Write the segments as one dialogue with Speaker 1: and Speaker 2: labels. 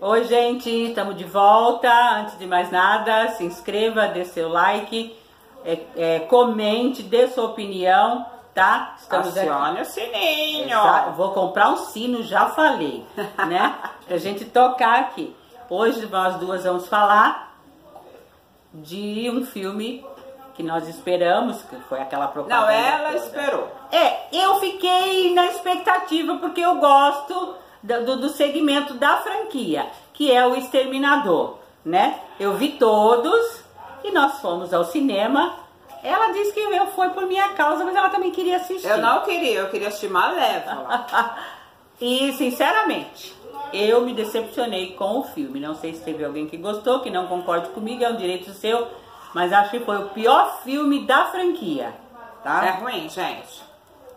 Speaker 1: Oi, gente, estamos de volta. Antes de mais nada, se inscreva, dê seu like, é, é, comente, dê sua opinião, tá?
Speaker 2: Estamos Acione aqui. o sininho.
Speaker 1: Vou comprar um sino, já falei, né? pra gente tocar aqui. Hoje nós duas vamos falar de um filme que nós esperamos, que foi aquela propaganda.
Speaker 2: Não, ela toda. esperou.
Speaker 1: É, eu fiquei na expectativa porque eu gosto do, do segmento da franquia, que é o Exterminador, né? Eu vi todos e nós fomos ao cinema. Ela disse que eu foi por minha causa, mas ela também queria assistir.
Speaker 2: Eu não queria, eu queria assistir Malévola.
Speaker 1: e, sinceramente, eu me decepcionei com o filme. Não sei se teve alguém que gostou, que não concorde comigo, é um direito seu, mas acho que foi o pior filme da franquia. Tá?
Speaker 2: É ruim, gente.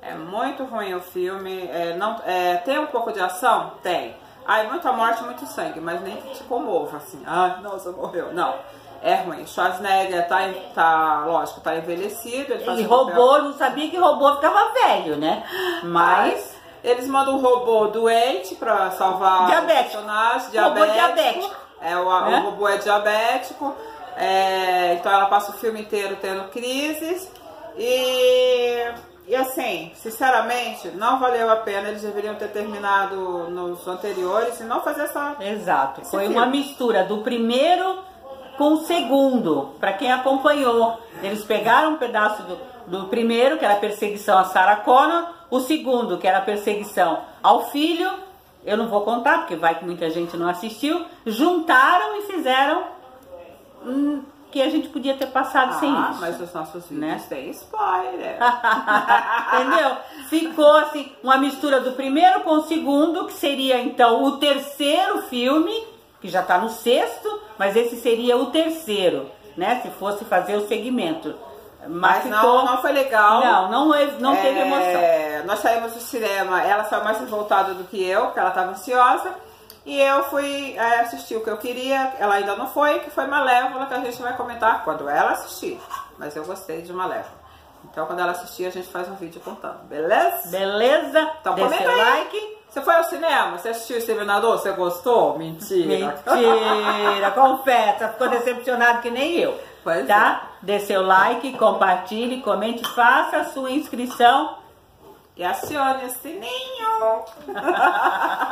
Speaker 2: É muito ruim o filme. É, não, é, tem um pouco de ação? Tem. Ai, muita morte, muito sangue, mas nem te comova, assim. Ai, nossa, morreu. Não. É ruim. Schwarzenegger tá, tá lógico, tá envelhecido.
Speaker 1: Ele e robô, não sabia que robô ficava velho, né? Mas...
Speaker 2: Eles mandam um robô doente pra salvar
Speaker 1: diabético.
Speaker 2: o personagem.
Speaker 1: Diabético. Robô diabético.
Speaker 2: É, o, é? o robô é diabético. É, então ela passa o filme inteiro tendo crises. E e assim, sinceramente, não valeu a pena. Eles deveriam ter terminado nos anteriores e não fazer essa.
Speaker 1: Exato. Foi filme. uma mistura do primeiro com o segundo. Para quem acompanhou, eles pegaram um pedaço do, do primeiro, que era a perseguição a Sarah Connor, o segundo, que era a perseguição ao filho. Eu não vou contar, porque vai que muita gente não assistiu. Juntaram e fizeram. Hum, que a gente podia ter passado
Speaker 2: ah,
Speaker 1: sem isso.
Speaker 2: mas os nossos vídeos né? têm spoiler.
Speaker 1: Entendeu? Ficou assim, uma mistura do primeiro com o segundo, que seria então o terceiro filme, que já está no sexto, mas esse seria o terceiro, né? Se fosse fazer o segmento.
Speaker 2: Mas, mas ficou... não, não foi legal.
Speaker 1: Não, não, não é... teve emoção.
Speaker 2: Nós saímos do cinema, ela saiu mais revoltada do que eu, porque ela estava ansiosa. E eu fui é, assistir o que eu queria, ela ainda não foi, que foi Malévola, que a gente vai comentar quando ela assistir. Mas eu gostei de Malévola. Então quando ela assistir, a gente faz um vídeo contando, beleza?
Speaker 1: Beleza?
Speaker 2: Então comenta aí. like. Você foi ao cinema? Você assistiu o Exterminador? Você gostou? Mentira.
Speaker 1: Mentira, confessa. Ficou decepcionado que nem eu.
Speaker 2: Pois
Speaker 1: tá? É. Dê seu like, compartilhe, comente, faça a sua inscrição.
Speaker 2: E acione o sininho.